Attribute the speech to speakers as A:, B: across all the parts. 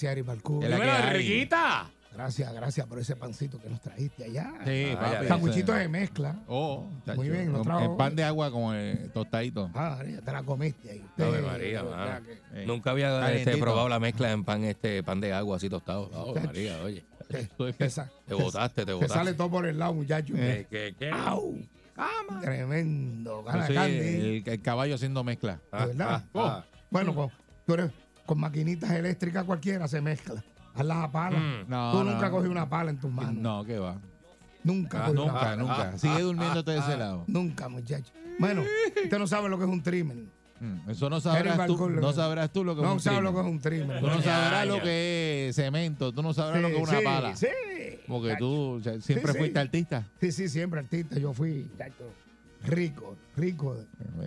A: Gracias.
B: Es la que hay.
A: Gracias, gracias por ese pancito que nos trajiste allá.
B: Sí, papi.
A: Sanguichito de mezcla.
B: Oh,
A: Muy bien, lo trajo-
B: El pan de agua con el tostadito.
A: Ah, ya te la comiste ahí.
C: Ave
A: Usted,
C: María,
A: o
C: mano.
A: sea que-
B: Eh,
C: Nunca había este, probado la mezcla en pan este pan de agua así tostado.
A: Chacho.
C: María, oye. Te botaste, te botaste.
A: sale todo por el lado, muchacho.
B: Eh.
C: ¿Qué, qué, qué?
A: ¡Au! Tremendo. Gana
B: Yo soy
A: Candy.
B: el, el caballo haciendo mezcla.
C: Ah,
A: ¿verdad?
C: ah, ah.
A: Bueno, pues tú eres con maquinitas eléctricas cualquiera se mezcla. Haz las a pala.
C: Mm.
B: No,
A: Tú
B: no.
A: nunca cogí una pala en tus manos.
B: No, ¿qué va?
A: Nunca
C: Ah,
A: cogí una
B: Nunca,
A: pala.
B: nunca. Sigue durmiéndote de ese lado.
A: Nunca, muchacho. Bueno, usted no sabe lo que es un trimmer.
B: Mm, Eso no sabrás tú. No sabrás tú lo que es
A: No
B: un
A: sabe lo que
B: trimmer.
A: es un trimmer.
B: Tú no sabrás lo que es cemento. Tú no sabrás lo que es una
A: sí,
B: pala.
A: Sí,
B: Porque tú o sea, siempre
A: Sí, sí.
B: fuiste artista.
A: Sí, sí, siempre artista. Yo fui chacho, rico, rico.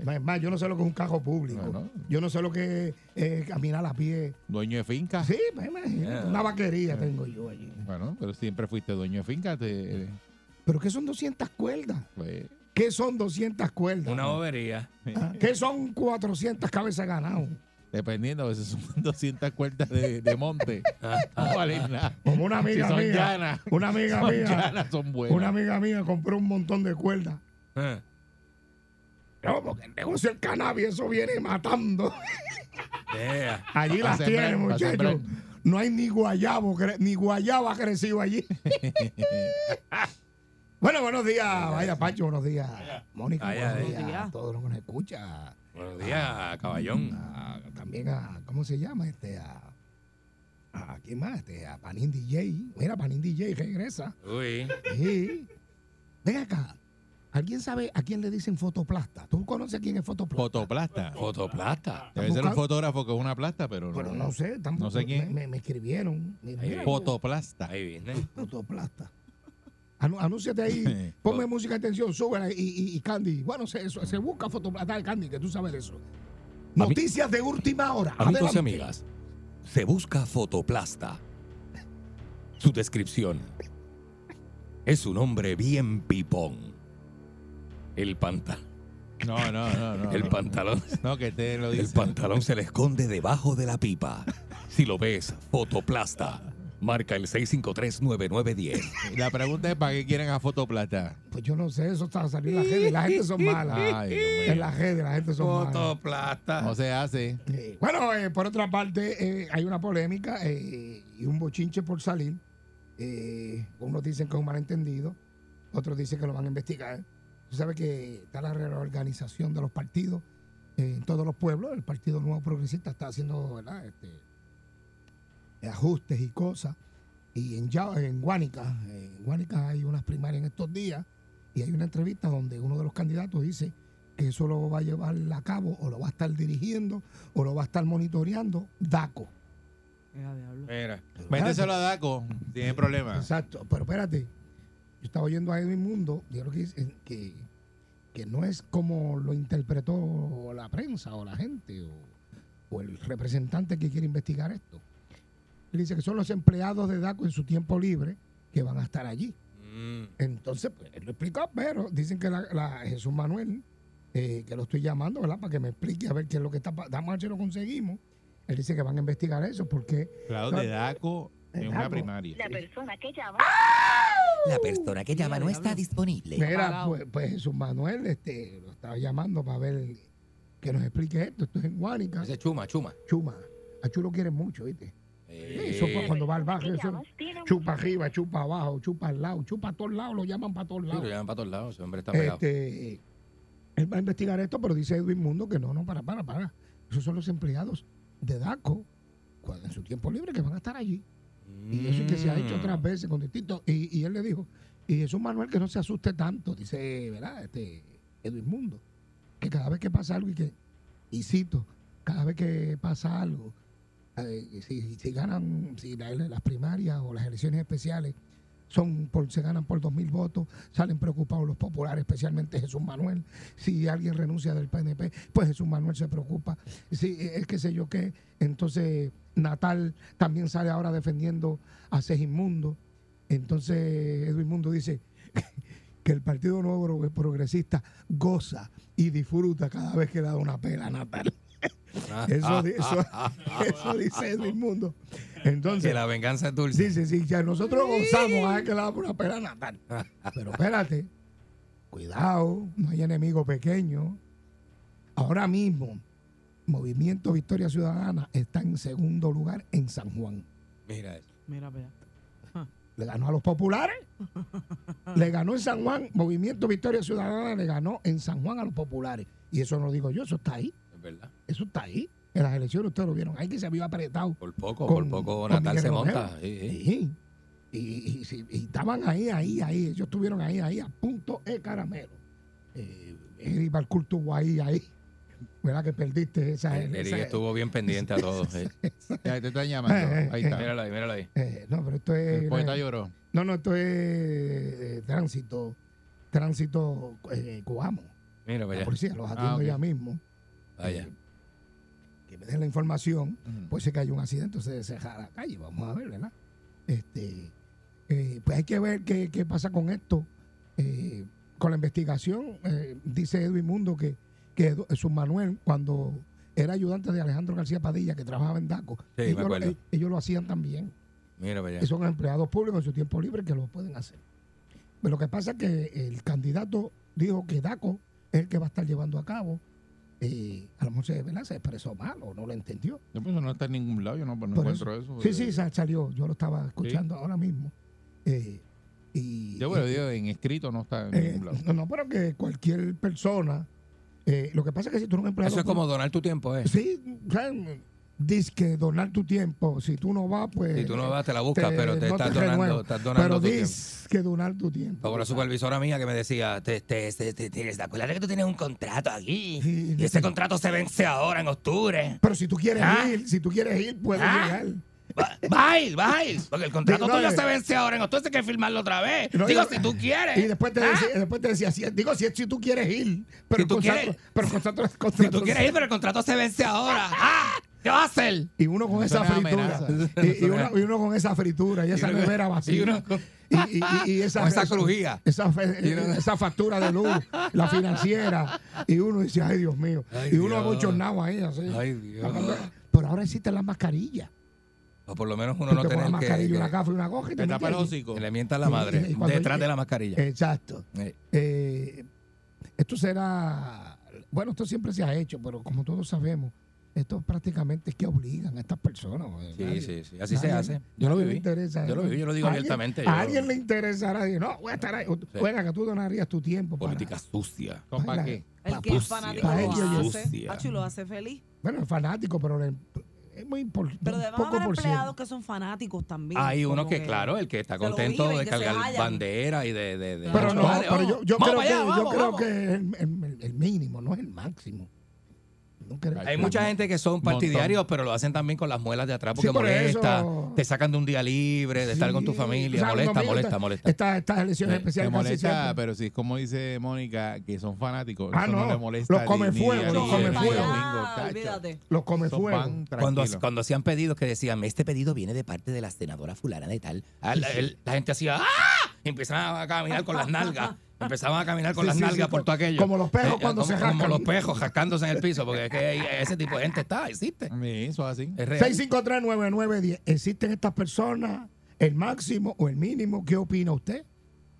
A: Es más, yo no sé lo que es un carro público.
B: Bueno.
A: Yo no sé lo que es eh, caminar a pie.
B: Dueño de finca.
A: Sí, me imagino.
C: Yeah.
A: Una vaquería tengo yo allí.
B: Bueno, pero siempre fuiste dueño de finca. Te,
A: ¿Pero qué son 200 cuerdas?
B: pues,
A: ¿Qué son 200 cuerdas?
C: Una bobería.
A: Ah, ¿Qué son 400 cabezas ganado?
B: dependiendo, a veces son 200 cuerdas de, de monte. No valen nada.
A: Como una
B: Si
A: amiga
B: son
A: mía.
B: llanas,
A: Una amiga
B: son
A: mía.
B: llanas, son buenas.
A: Una amiga mía compró un montón de cuerdas.
C: Ah.
A: No, porque el negocio del cannabis, eso viene matando.
C: Yeah.
A: Allí las tiene, muchachos. No hay ni guayabo, ni guayaba crecido allí. bueno, buenos días. Vaya, Pacho, buenos días. Mónica,
C: Vaya,
A: buenos
C: buenos
A: días. A todos los que nos escucha.
C: Buenos días, caballón.
A: A- también a, ¿cómo se llama? Este, a, a ¿quién más? Este, a Panín DJ. Mira, Panín DJ regresa.
C: Uy.
A: Sí. Ven acá. ¿Alguien sabe a quién le dicen fotoplasta? ¿Tú conoces quién es fotoplasta?
B: Fotoplasta.
C: Fotoplasta.
B: Debe ser un fotógrafo que es una plasta, pero no.
A: Pero no sé, tampoco.
B: No sé quién.
A: Me, me- me escribieron. Mira,
B: Fotoplasta.
C: Ahí viene.
A: fotoplasta. Anúnciate ahí, ponme música de atención, súbela y, y, y Candy. Bueno, se, se busca fotoplasta de Candy, que tú sabes eso. Noticias de última hora.
C: Amigos y amigas, se busca fotoplasta. Su descripción es un hombre bien pipón. El pantalón,
B: No, no, no, no.
C: el pantalón,
B: No, que te lo
C: el
B: dice.
C: pantalón se le esconde debajo de la pipa. Si lo ves, fotoplasta. Marca el 6539910.
B: La pregunta es: ¿para qué quieren a Fotoplasta?
A: Pues yo no sé, eso está saliendo en la gente. La gente son malas.
B: Ay.
A: En la gente, la gente son malas.
C: Fotoplasta.
B: No se hace.
A: Eh, bueno, eh, por otra parte, eh, hay una polémica eh, y un bochinche por salir. Eh, unos dicen que es un malentendido, otros dicen que lo van a investigar. Tú sabes que está la reorganización de los partidos eh, en todos los pueblos. El Partido Nuevo Progresista está haciendo ¿verdad? Este, ajustes y cosas. Y en, en Guánica, en Guánica hay unas primarias en estos días y hay una entrevista donde uno de los candidatos dice que eso lo va a llevar a cabo o lo va a estar dirigiendo o lo va a estar monitoreando DACO.
C: Mira.
B: Méteselo a Daco. Tiene problema.
A: Exacto, pero espérate. Yo estaba oyendo a Edwin Mundo, yo creo que, que, que no es como lo interpretó la prensa o la gente o, o el representante que quiere investigar esto. Él dice que son los empleados de DACO en su tiempo libre que van a estar allí.
C: Mm.
A: Entonces, pues, él lo explicó, pero dicen que la, la Jesús Manuel, eh, que lo estoy llamando, ¿verdad? Para que me explique a ver qué es lo que está pasando. A ver si lo conseguimos. Él dice que van a investigar eso porque
B: Claro, de Daco en una primaria.
D: La persona que llama
E: La persona que llama no está disponible.
A: Mira, pues, pues Jesús Manuel este, lo estaba llamando para ver que nos explique esto. Esto es en Guánica.
C: Ese es chuma, chuma.
A: Chuma. A Chu lo quiere mucho, ¿viste?
C: Eh,
A: Eso fue cuando va al barrio. Eso, chupa arriba, chupa abajo, chupa al lado, chupa a todos lados, lo llaman para todos
C: sí, lo
A: lados.
C: llevan para todos lados. Ese hombre está pegado.
A: Este, él va a investigar esto, pero dice Edwin Mundo que no, no, para, para, para. Esos son los empleados de DACO cuando, en su tiempo libre que van a estar allí. Y eso es que se ha hecho
C: Mm.
A: otras veces con distintos. Y, y él le dijo, y Jesús Manuel que no se asuste tanto, dice, ¿verdad? Este, Edwin Mundo, que cada vez que pasa algo y que, y cito, cada vez que pasa algo, eh, si, si ganan si la- las primarias o las elecciones especiales son por, se ganan por dos mil votos, salen preocupados los populares, especialmente Jesús Manuel. Si alguien renuncia del PNP, pues Jesús Manuel se preocupa. Si es que sé yo qué, entonces Natal también sale ahora defendiendo a Segismundo. Entonces Edwin Mundo dice que el Partido Nuevo Progresista goza y disfruta cada vez que le da una pela a Natal. Eso, di- eso, eso dice Edwin Mundo. Entonces,
C: Que la venganza es dulce.
A: Sí, sí, sí, ya nosotros gozamos a ver que damos una pela a Natal. Pero espérate, cuidado, no hay enemigo pequeño. Ahora mismo, Movimiento Victoria Ciudadana está en segundo lugar en San Juan.
C: Mira eso.
D: Mira, vea.
A: Le ganó a los populares. Le ganó en San Juan. Movimiento Victoria Ciudadana le ganó en San Juan a los populares. Y eso no digo yo, eso está ahí.
C: Verdad.
A: Eso está ahí. En las elecciones ustedes lo vieron. Ahí que se había apretado.
C: Por poco,
A: Con-
C: por poco Natal se monta. Sí, sí.
A: Sí. Y, y- y estaban ahí, ahí, ahí. Ellos estuvieron ahí, ahí, a punto de caramelo. Eh, Eddie Balcour estuvo ahí, ahí. ¿Verdad que perdiste esa?
C: Eric
A: esa-
C: estuvo bien pendiente a todo. sí.
B: Ya te están llamando. Ahí está.
C: Míralo ahí, míralo ahí.
A: eh, no, pero esto es.
B: El poeta lloró.
A: No, no, esto es eh, tránsito. Tránsito eh, Coamo.
C: Mira,
A: La
C: vaya.
A: policía los atiende
B: Ah, ok.
A: ya mismo.
C: Vaya.
A: Eh, que me den la información.
B: Ujú.
A: Puede ser que haya un accidente, se deja la calle. Vamos a ver, ¿verdad? Este, eh, pues hay que ver qué, qué pasa con esto. Eh, con la investigación, eh, dice Edwin Mundo que, que Manuel, cuando era ayudante de Alejandro García Padilla, que trabajaba en DACO,
C: Sí,
A: ellos, lo- ellos lo hacían también.
C: Mira, vaya.
A: Y son empleados públicos en su tiempo libre que lo pueden hacer. Pero lo que pasa es que el candidato dijo que DACO es el que va a estar llevando a cabo. Eh, a lo mejor se, ¿verdad? se expresó mal o no lo entendió.
B: No, pues, no está en ningún lado. Yo no, no
A: Por
B: encuentro eso.
A: Sí, sí, sa- salió. Yo lo estaba escuchando ahora mismo. Eh, y,
B: Yo bueno,
A: y-
B: digo, en escrito no está en
A: eh,
B: ningún lado.
A: no, no, pero que cualquier persona. eh, lo que pasa es que si tú no eres empleado.
C: Eso es como donar tu tiempo, ¿eh?
A: Sí, o sea, dices que donar tu tiempo. Si tú no vas, pues.
C: Si tú no vas, te la buscas, pero te
A: no
C: estás donando, estás donando
A: Pero
C: tu tiempo.
A: dices que donar tu tiempo.
C: Como la supervisora mía que me decía, te, te, te, te- acuérdate que tú tienes un contrato aquí. Y ese contrato se vence ahora en octubre.
A: Pero si tú quieres
C: ¿Ah?
A: ir, si tú quieres ir, puedes
C: ¿Ah?
A: llegar.
C: Va, va a ir, va a ir. Porque el contrato
A: no,
C: tuyo
A: eh.
C: se vence ahora en octubre, hay que firmarlo otra vez.
A: No,
C: Digo, si tú quieres.
A: Y después te
C: ¿Ah?
A: decía, después te decía si- digo, si, si tú quieres ir, pero
C: Si tú
A: el contrato-
C: quieres-
A: pero el contrato, el
C: Si
A: contrato-
C: tú quieres ir, pero el contrato se vence ahora. ¡Ah! ¿Qué vas a hacer?
A: Y uno con
B: Eso
A: esa fritura. Y, y uno, y uno con esa fritura y esa nevera vacía.
C: y uno con-
A: y, y- y esa,
C: Con esa crujía.
A: Esa, factura de luz, la financiera. Y uno dice, ay, Dios mío.
C: Ay,
A: y uno abochornado ahí, así.
C: Ay, Dios.
A: Pero ahora existen las mascarillas.
C: O por lo menos uno no
A: una
C: que,
A: mascarilla,
C: que-
A: una gafa y una goja y te
B: Te tapa el hocico.
C: le mientan la madre
A: Y- y cuando-
C: detrás de la mascarilla.
A: Exacto.
C: Eh,
A: esto será, bueno, esto siempre se ha hecho, pero como todos sabemos, esto prácticamente es que obligan a estas personas.
C: Sí,
A: nadie-
C: sí, sí, así se hace. Yo lo viví.
A: interesa,
C: Yo lo viví, yo lo digo
A: A alguien-
C: abiertamente,
A: A
C: yo-
A: alguien le interesará, decir, no, voy a estar ahí. Que tú donarías tu tiempo. para-
C: Política sucia.
B: ¿Con para
A: Baila.
B: qué?
D: El que es fanático lo hace. lo hace feliz.
A: Bueno, es fanático, pero le- es muy importante.
D: Pero debemos
A: poco
D: haber empleados que son fanáticos también.
C: Hay uno que, claro, el que está contento
D: viven,
C: de cargar bandera y de... de, de-
A: Pero no, pero yo, yo
C: Vamos
A: creo,
C: para allá,
A: que, yo
C: vamos,
A: creo
C: vamos.
A: que el- el mínimo, no es el máximo. No creo-
C: Hay mucha gente que son
B: Montón.
C: partidarios, pero lo hacen también con las muelas de atrás porque
A: Sí, por
C: molesta.
A: eso.
C: Te sacan de un día libre, de estar con tu familia.
A: o sea,
C: molesta,
A: conmigo
C: molesta,
A: está-
C: molesta.
A: Estas, estas elecciones
B: Te- te
A: especiales casi
B: molesta,
A: siempre-
B: pero si es como dice Mónica, que son fanáticos,
A: Ah,
B: eso no,
A: no,
B: le molesta.
A: los come fuego, los come fuego.
D: Ah,
A: los come fuego.
C: Cuando, cuando hacían pedidos que decían, este pedido viene de parte de la senadora fulana de tal, la, gente hacía, ¡ah! Y empezaban a caminar con las nalgas. Empezaban a caminar con
A: Sí,
C: las
A: sí, sí,
C: nalgas por todo aquello.
A: como los perros cuando
C: como,
A: se
C: Como
A: rascan.
C: los pejos jascándose en el piso, porque es que ese tipo de gente está, existe.
B: Sí, eso es así.
C: Es real.
A: 6539910. ¿Existen estas personas? ¿El máximo o el mínimo? ¿Qué opina usted?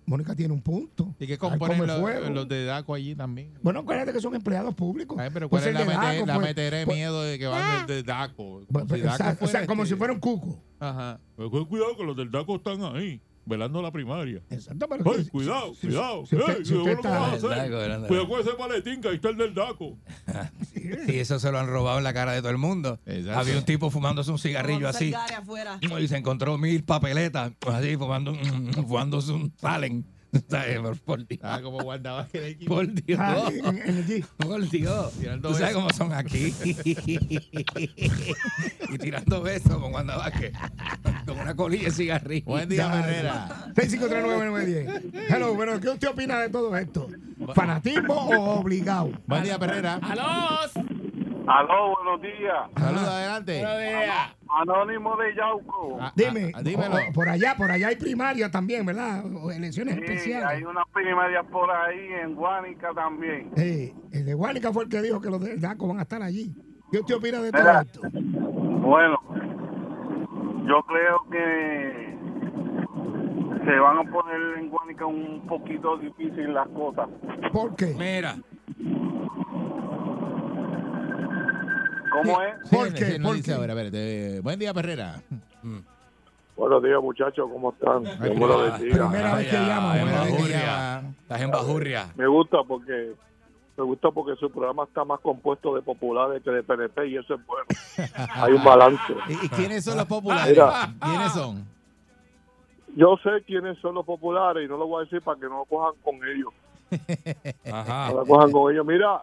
A: Mónica tiene un punto.
B: ¿Y qué componen los, los de DACO allí también?
A: Bueno, acuérdate que son empleados públicos.
B: Ay, pero
A: Puede
B: ¿cuál es la,
A: Daco, pues-
B: meteré de
A: pues-
B: miedo de que van de, de DACO?
A: pues-
B: Si DACO
A: o sea, como
B: este-
A: si fuera un cuco.
B: Ajá. Pues, cu- cuidado que los del DACO están ahí, velando la primaria.
A: Exacto, pero
B: Ay,
A: si-
B: cuidado,
A: si-
B: cuidado.
A: si usted-
B: Ey,
A: si
B: ¿qué
A: usted
B: es lo que vas a
A: está-
B: hacer?
C: El DACO,
B: Cuidado con ese maletín que ahí está el del DACO.
C: Y eso se lo han robado en la cara de todo el mundo.
B: Exacto.
C: Había un tipo fumándose un cigarrillo así. Y se encontró mil papeletas, así, fumando, fumándose un salen ¿Sabes? Por, por Dios.
B: Ah, como guardaba que el equipo.
C: Por Dios.
A: Ah, en, en el G.
C: Por Dios.
B: Tirando
C: Tú sabes
B: besos.
C: cómo son aquí. y tirando besos con Wanda Vázquez. Con una colilla de cigarrillo.
B: Buen día, Herrera.
A: 6539910. Hello, pero ¿qué usted opina de todo esto? ¿Fanatismo o obligado?
B: Buen día, Herrera.
F: Aló, buenos días.
B: Saluda adelante.
F: Anónimo de Yauco.
B: Ah,
A: Dime,
B: ah, dímelo.
A: por allá, por allá hay primaria también, ¿verdad? O elecciones
F: Sí,
A: especiales.
F: hay unas primarias por ahí en Guánica también.
A: Sí, el de Guánica fue el que dijo que los de DACO van a estar allí. ¿Qué usted opina de todo esto?
F: Bueno, yo creo que se van a poner en Guánica un poquito difícil las cosas.
A: ¿Por qué?
C: Mira,
F: ¿Cómo es?
A: ¿Por qué?
B: sí, no
A: ¿Por
B: dice
A: qué?
B: ahora, espérate. Buen día, Herrera.
F: Buenos días, muchachos, ¿cómo están?
B: Ay,
F: Dios me lo bendiga.
A: Primera vez que
C: Vaya,
A: llama,
C: en
A: primera vez que
C: Bajurria. Estás en Bajurria.
F: Me gusta porque me gusta porque su programa está más compuesto de populares que de PNP y eso es bueno. Hay un balance.
B: ¿Y, y quiénes son los populares?
F: Mira.
B: ¿Quiénes son?
F: Yo sé quiénes son los populares y no lo voy a decir para que no lo cojan con ellos.
C: Ajá.
F: No la cojan con ellos. Mira,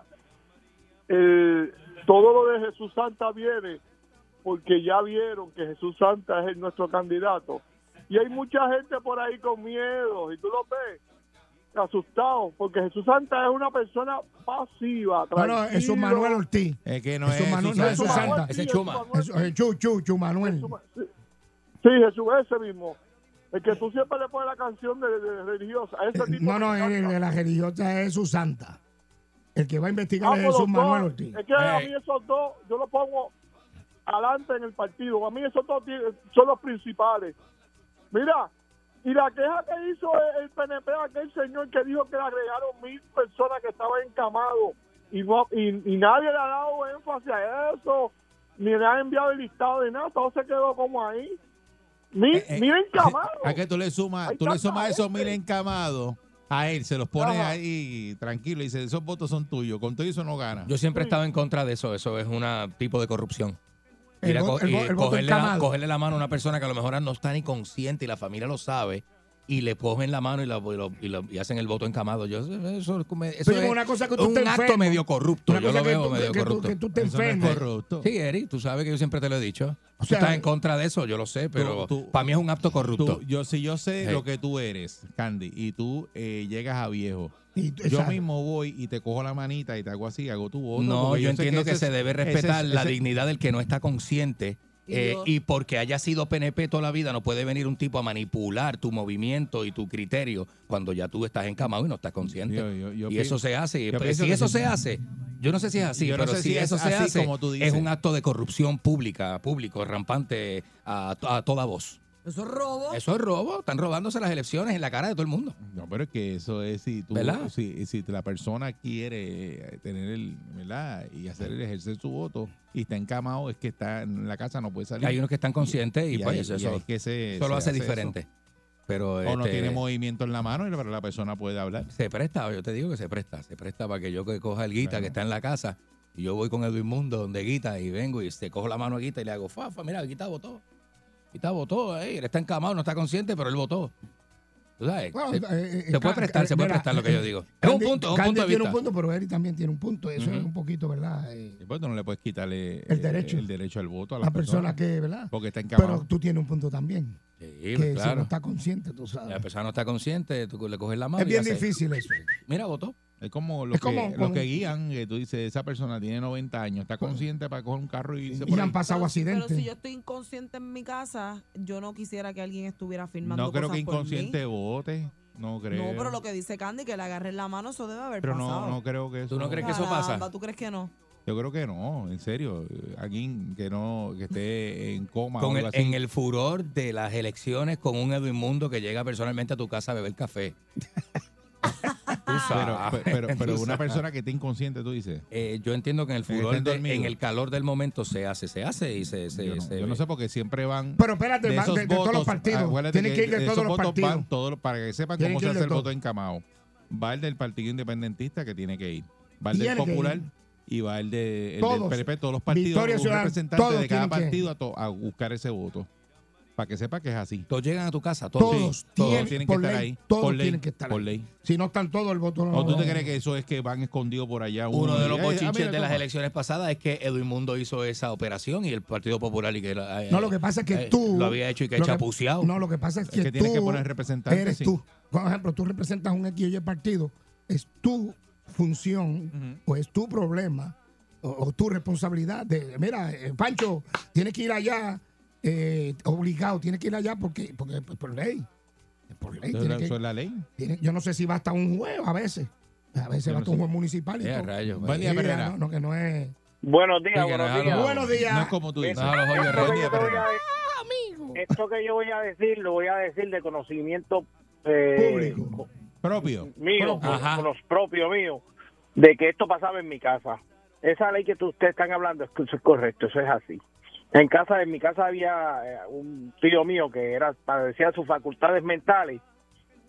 F: eh, todo lo de Jesús Santa viene porque ya vieron que Jesús Santa es el- nuestro candidato. Y hay mucha gente por ahí con miedo, y tú lo ves, asustados, porque Jesús Santa es una persona pasiva.
A: No, no, es un. Manuel Ortiz.
B: Es que no es
A: Manu- no es
B: Susana.
A: Susana.
C: Ese
F: sí,
C: Chuma.
F: Manuel,
A: es Chu, Chu, Chu Manuel.
F: Sí, Jesús, ese mismo. El que tú siempre le pones la canción de, de religiosa. Ese tipo
A: No, no,
F: encanta.
A: de la religiosa es su santa. El que va a investigar
F: Ah,
A: es Jesús. Manuel Ortiz.
F: Es que a
C: Eh.
F: mí esos dos, yo los pongo adelante en el partido. A mí esos dos son los principales. Mira, y la queja que hizo el, el PNP, aquel señor que dijo que le agregaron mil personas que estaban encamados y, no- y, y nadie le ha dado énfasis a eso, ni le ha enviado el listado de nada, todo se quedó como ahí. Mil,
B: Eh, eh,
F: mil encamados.
B: ¿A qué tú le sumas, tú le sumas esos mil encamados a él, se los pones
F: Ajá.
B: ahí tranquilo y dice, esos votos son tuyos, con todo eso no gana.
C: Yo siempre he estado en contra de eso. Eso es un tipo de corrupción.
A: El
C: Ir a
A: vo-
C: co-
A: el vo-
C: y la, cogerle la mano a una persona que a lo mejor no está ni consciente y la familia lo sabe y le cogen la mano y, la- y lo- y lo- y hacen el voto encamado. Yo, eso, eso es
A: una cosa que tú
C: un acto
A: enfermo.
C: medio corrupto.
A: Una
C: Yo lo veo
A: tú-
C: medio
A: que tú-
C: corrupto.
A: que tú te
B: Eso no es
A: enfermes.
B: corrupto.
C: Sí, Eric, tú sabes que yo siempre te lo he dicho.
A: O
C: Tú estás en contra de eso, yo lo sé, pero para mí es un acto corrupto.
B: Tú- yo, si yo sé
C: Sí.
B: lo que tú eres, Candy, y tú eh, llegas a viejo,
A: Y tú-
B: yo
A: exacto.
B: mismo voy y te cojo la manita y te hago así, hago tu voto.
C: no, yo entiendo que,
B: ese
C: se
B: es-
C: debe
B: ese
C: respetar la
B: ese-
C: dignidad del que no está consciente.
D: Y
C: eh, y porque haya sido PNP toda la vida, no puede venir un tipo a manipular tu movimiento y tu criterio cuando ya tú estás encamado y no estás consciente.
B: Yo- yo- yo
C: y eso se hace. pues, si eso
B: sí.
C: se hace, yo no sé si es así,
B: Yo no
C: pero
B: sé
C: si,
B: si es
C: eso se hace,
B: como tú
C: es un acto de corrupción pública, público, rampante a, a toda voz.
D: Eso es robo.
C: Eso es robo, están robándose las elecciones en la cara de todo el mundo.
B: No, pero es que eso es si tú,
C: ¿Verdad?
B: si, si la persona quiere eh, tener el, ¿verdad? Y hacer el ejercer su voto y está encamado, es que está en la casa, no puede salir.
C: Hay unos que están conscientes y,
B: Y
C: pues
B: hay-
C: eso,
B: y hay que se-
C: eso lo
B: se
C: hace
B: hace
C: diferente. Pero
B: O no
C: este,
B: tiene movimiento en la mano, pero la persona puede hablar.
C: Se presta, yo te digo que se presta, se presta para que yo que coja el guita
B: Claro.
C: que está en la casa y yo voy con Edwin Mundo donde Guita y vengo y se cojo la mano a Guita y le hago, fafa, mira, Guita votó. Guita votó, eh, él está encamado, no está consciente, pero él votó. ¿Tú sabes?
A: Bueno,
C: se,
A: eh, eh,
C: se puede prestar, se puede
A: mira,
C: prestar lo que yo digo. Es un punto, es un
A: Candy
C: punto de
A: tiene
C: vista.
A: un punto, pero Eric también tiene un punto. Eso es un poquito, ¿verdad? Eh,
B: Sí, pues tú no le puedes quitarle
A: El derecho.
B: el derecho al voto a
A: la
B: la
A: persona que, ¿verdad?
B: Porque está
A: Pero
B: encamado.
A: tú tienes un punto también.
C: Sí,
A: que
C: pues,
A: si no
C: claro.
A: está consciente, tú sabes.
C: La persona no está consciente, tú le coges la mano
A: Es
C: y
A: bien difícil eso.
C: Mira, votó.
B: Es como los
A: Es como-
B: que,
A: como-
B: que guían, que tú dices, esa persona tiene 90 años, está consciente para coger un carro y irse
A: Y
B: por
A: han
B: ahí.
A: pasado
D: Pero-
A: accidentes.
D: Pero si yo estoy inconsciente en mi casa, yo no quisiera que alguien estuviera firmando
B: No creo
D: cosas
B: que inconsciente vote, no creo.
D: No, pero lo que dice Candy, que le agarren la mano, eso debe haber
B: Pero
D: pasado.
B: no, no creo que eso.
C: ¿Tú no crees que eso pasa?
D: ¿Tú crees que no?
B: Yo creo que no, en serio. Alguien que no, que esté en coma o
C: Con
B: algo
C: el,
B: así.
C: en el furor de las elecciones con un Edwin Mundo que llega personalmente a tu casa a beber café. Tú
B: Pero, pero, pero
C: tú
B: una persona que esté inconsciente, tú dices.
C: Eh, yo entiendo que en el furor, de- en el calor del momento se hace, se hace y se, se,
B: yo, no,
C: se
B: yo no sé porque siempre van.
A: Pero espérate,
B: de esos
A: de, de todos los
B: votos,
A: partidos. Tienen que ir de todos los
B: votos
A: partidos.
B: van todos los- para que sepan
A: Tienen
B: cómo
A: que
B: se hace el
A: todos.
B: voto encamado. Va el del Partido Independentista que tiene que ir. Va el del Popular y va el, de, el
A: Todos.
B: del PNP. Todos los partidos,
A: Victoria
B: un representante
A: todos
B: de cada partido a, to- a buscar ese voto. Para que sepa que es así.
C: Todos llegan a tu casa, todos.
A: Todos, tienen,
B: que estar
A: ley,
B: ahí.
A: Todos
B: por ley,
A: tienen que estar
B: por
A: ahí.
B: ley.
A: Si no están todos, el voto no.
B: ¿O tú te crees que eso es que van escondidos por allá?
C: Uno de los
B: eh, ah,
C: bochinches de las elecciones pasadas es que Edwin Mundo hizo esa operación y el Partido Popular y que la-
A: No, lo que pasa es que
C: eh,
A: tú.
C: lo había hecho y que
A: lo
C: chapuceado.
A: No, lo que pasa es que,
B: que tienes que poner representantes,
A: Eres
B: sí.
A: tú. Por ejemplo, tú representas un X o partido. Es tu función o es tu problema o, o tu responsabilidad de, mira, eh, Pancho, tienes que ir allá eh, obligado, tienes que ir allá porque, porque por ley. Por ley.
B: Eso es
A: tiene
B: la-
A: que-
B: eso es la ley.
A: tiene- yo no sé si va hasta un juez a veces. A veces
B: Yo
A: va
B: no
A: hasta un juez municipal y
C: Eh,
A: todo.
C: rayos,
B: Buen día, Herrera.
A: no, no, que no es.
G: Buenos días, buenos días.
C: algo-
A: Buenos días.
B: No es como tú dices.
C: No,
G: Esto que, yo
B: día,
G: voy a, esto que yo voy a decir, lo voy a decir de conocimiento eh,
A: Público.
B: Propio.
G: mío, con los propios míos, de que esto pasaba en mi casa. Esa ley que tú- ustedes están hablando, es que eso es correcto, eso es así. En casa, en mi casa había eh, un tío mío que era padecía de sus facultades mentales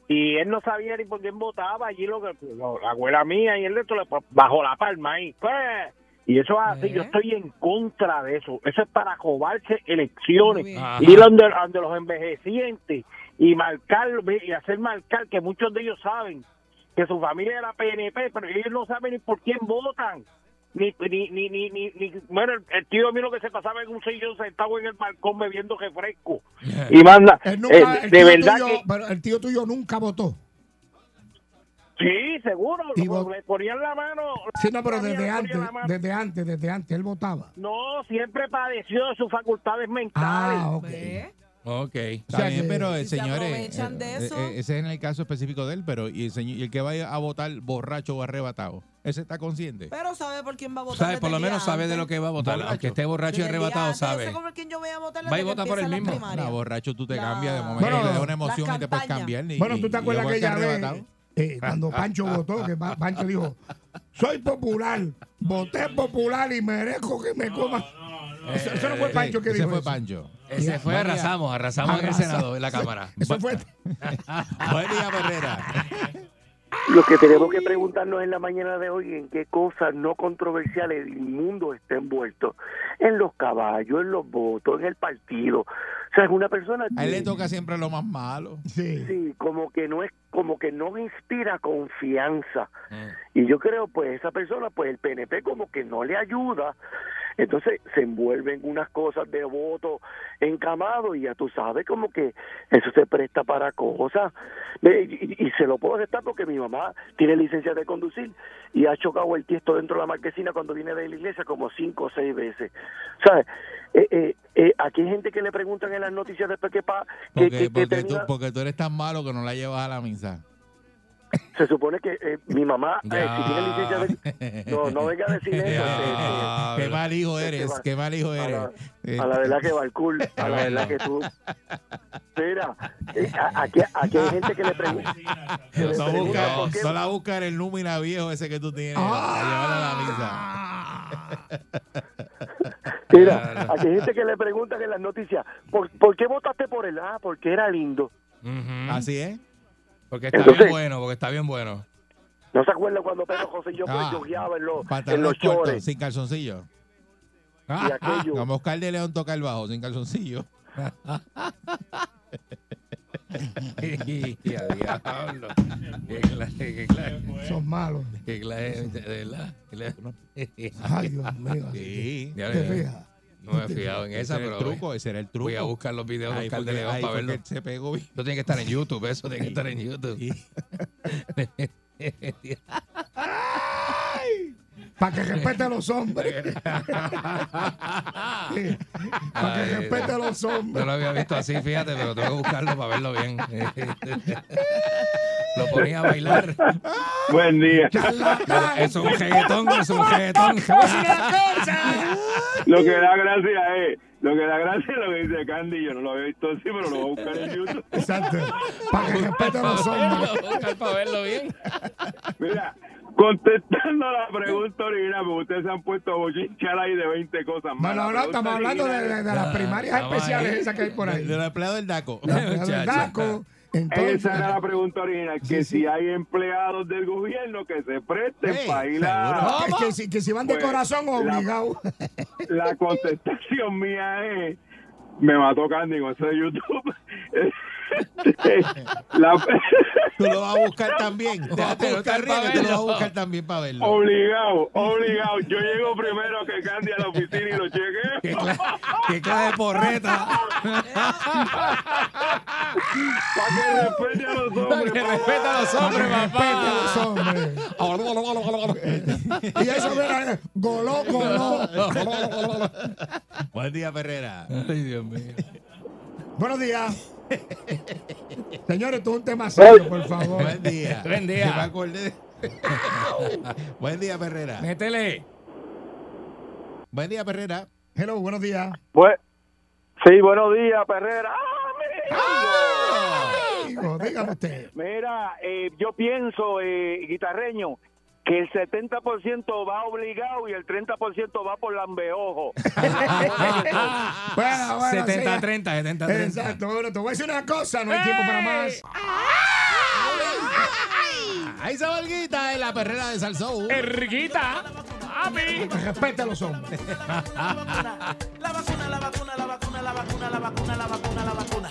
G: y él no sabía ni por quién votaba allí lo que lo- la abuela mía y él le bajo la palma ahí pues, y eso es así
D: ¿Eh?
G: yo estoy en contra de eso eso es para robarse elecciones ir donde, donde los envejecientes y marcar y hacer marcar que muchos de ellos saben que su familia era PNP pero ellos no saben ni por quién votan ni ni ni ni, ni, ni- bueno el, tío mío lo que se pasaba en un sillón sentado en el balcón bebiendo refresco y manda
A: nunca,
G: eh,
A: el
G: de verdad
A: tuyo,
G: que
A: pero el tío tuyo nunca votó.
G: Sí, seguro.
A: Y vos-
G: le ponían la mano.
A: Sí, no, pero desde antes, desde antes, desde antes, él votaba.
G: No, siempre padeció de sus facultades mentales.
A: Ah, ok.
D: ¿Ve?
C: Ok.
B: Está
A: O sea
B: bien,
A: que-
B: pero el
D: Y se
B: señor
D: aprovechan de eso.
B: ese es en el caso específico de él, pero y el, señor, y el que vaya a votar borracho o arrebatado, ese está consciente.
D: Pero sabe por quién va a votar.
C: ¿Sabe? Por lo menos sabe de lo que va a votar.
B: Borracho.
C: Aunque esté borracho y
D: Desde
C: arrebatado,
D: antes,
C: sabe.
D: sé por quién yo voy a votar
C: Va y
D: desde que
C: vota por el mismo.
B: No, borracho tú te
D: La-
B: cambias de momento
A: Bueno,
B: y le da una emoción y te puedes cambiar. y-
A: Bueno, tú te acuerdas aquella
B: arrebatado.
A: vez eh, cuando Pancho votó, que Pa- Pancho dijo, soy popular, voté popular y merezco que me coma. Eso, eso no fue
B: Sí,
A: Pancho que
B: ese
A: dijo
B: fue
A: eso.
B: Pancho.
C: Ese fue, arrasamos, arrasamos en el Senado, en la Cámara.
A: Eso fue.
B: Buen día, Herrera.
H: Lo que tenemos que preguntarnos en la mañana de hoy, en qué cosas no controversiales del mundo está envuelto. En los caballos, en los votos, en el partido. O sea, es una persona
B: A él le toca siempre lo más malo.
A: Sí.
H: sí, como que no es, como que no inspira confianza.
C: Mm.
H: Y yo creo, pues, esa persona, pues el PNP como que no le ayuda. Entonces se envuelve en unas cosas de voto encamado y ya tú sabes como que eso se presta para cosas. Y, y se lo puedo aceptar porque mi mamá tiene licencia de conducir y ha chocado el tiesto dentro de la marquesina cuando viene de la iglesia como cinco o seis veces. ¿Sabes? Eh, eh, eh, aquí hay gente que le preguntan en las noticias después que, pa, que,
B: Porque,
H: que- que
B: porque, tú,
H: tenía-
B: porque tú eres tan malo que no la llevas a la misa.
H: se supone que eh, mi mamá eh, si tiene licencia de no no venga a decir eso
C: Ya.
H: este,
B: Qué mal hijo eres, qué mal hijo
H: a
B: eres.
H: la,
B: Eh,
H: a la verdad que va el cool, a la verdad que tú. Mira, eh, a- aquí, aquí hay gente que le pregunta.
B: no, busca,
H: por qué-
B: solo a buscar el número viejo ese que tú tienes
H: Ah.
B: a a la misa.
H: Mira, aquí hay gente que le pregunta en las noticias, ¿por, ¿por qué votaste por él? Ah, porque era lindo.
B: Así es.
C: Porque está
H: Entonces-
C: bien bueno, porque está bien bueno.
H: ¿No se acuerdan cuando Pedro José y yo pues,
B: Ah,
H: yogueaba en los, en los
B: cortos,
H: chores?
B: sin calzoncillo.
H: Y aquello.
B: Como Oscar de León toca el bajo, sin calzoncillo.
C: Y a diablo. Qué clase, qué clase.
A: Son malos.
C: Qué clase, de verdad. Qué clase.
A: Ay, Dios mío.
B: Sí.
C: Ya,
A: ¿Te
C: ya,
A: fijas?
C: No me he fijado en
B: Ese
C: esa,
B: era el
C: pero
B: truco, ese era el truco.
C: voy a buscar los videos de Oscar de León para verlo.
B: se pegó.
C: Eso tiene que estar en YouTube, eso tiene que estar en YouTube.
A: Para que respete a los hombres. Para que respete a los
C: No
A: hombres.
C: lo había visto así, fíjate, pero tengo que buscarlo para verlo bien. Lo ponía a bailar.
F: Buen día.
C: Es un reggaetón, eso es un reggaetón.
A: ¿Cómo sigue la cosa?
F: Lo que da gracia es, lo que da gracia es lo que dice Candy. Yo no lo había visto así, pero lo voy a buscar en YouTube.
A: Exacto. Para que respete a los hombres.
C: Lo buscar para verlo bien.
F: Mira, contestando a la pregunta original, porque ustedes se han puesto a bochinchar ahí de 20 cosas más.
A: no,
F: La
A: no, estamos hablando de,
F: original-
A: de- de las primarias
C: Vamos
A: especiales esas que hay por ahí.
B: De los empleados del DACO.
A: La del. DACO. Entonces,
F: Esa era la pregunta original, que
A: Sí, sí.
F: si hay empleados del gobierno que se presten
B: Hey,
F: para ir a...
A: que, que si, que si van de
F: Pues,
A: corazón,
F: la-
A: obligado.
F: La contestación mía es,
I: Me mató Candy con eso de YouTube. La-
B: Tú lo vas a buscar también. Déjate, no te que tú lo vas a buscar también para verlo.
I: obligado, obligado. Yo llego primero que Candy a la oficina y lo chequeo.
C: ¿Qué, cla- qué clase de porreta?
I: Para que respete a los hombres.
C: que
I: papá.
C: respeta a los hombres, papá.
A: Y eso, mira, goló, goló.
B: Buen día, Ferrera.
C: Ay, Dios mío.
A: Buenos días. Señores, esto es un tema serio, por favor.
B: Buen día.
C: Buen día.
B: Me acordé. Buen día, Ferrera.
C: Métele.
B: Buen día, Ferrera.
A: Hello, buenos días.
G: Bue- sí, buenos días, Perrera.
A: Digo, dígame usted.
G: Mira, eh, yo pienso, eh, guitarreño, que el 70% va obligado y el 30% va por lambeojo.
A: Bueno, bueno,
C: 70,
A: sí.
C: 30, 70, 30.
A: Exacto, bueno, te voy a decir una cosa, no hay tiempo para más.
B: Ahí se valguita en la perrera de Salsón.
C: Erguita. Papi.
A: Respeta a los hombres.
J: La vacuna, la vacuna, la vacuna, la vacuna, la vacuna, la vacuna, la vacuna.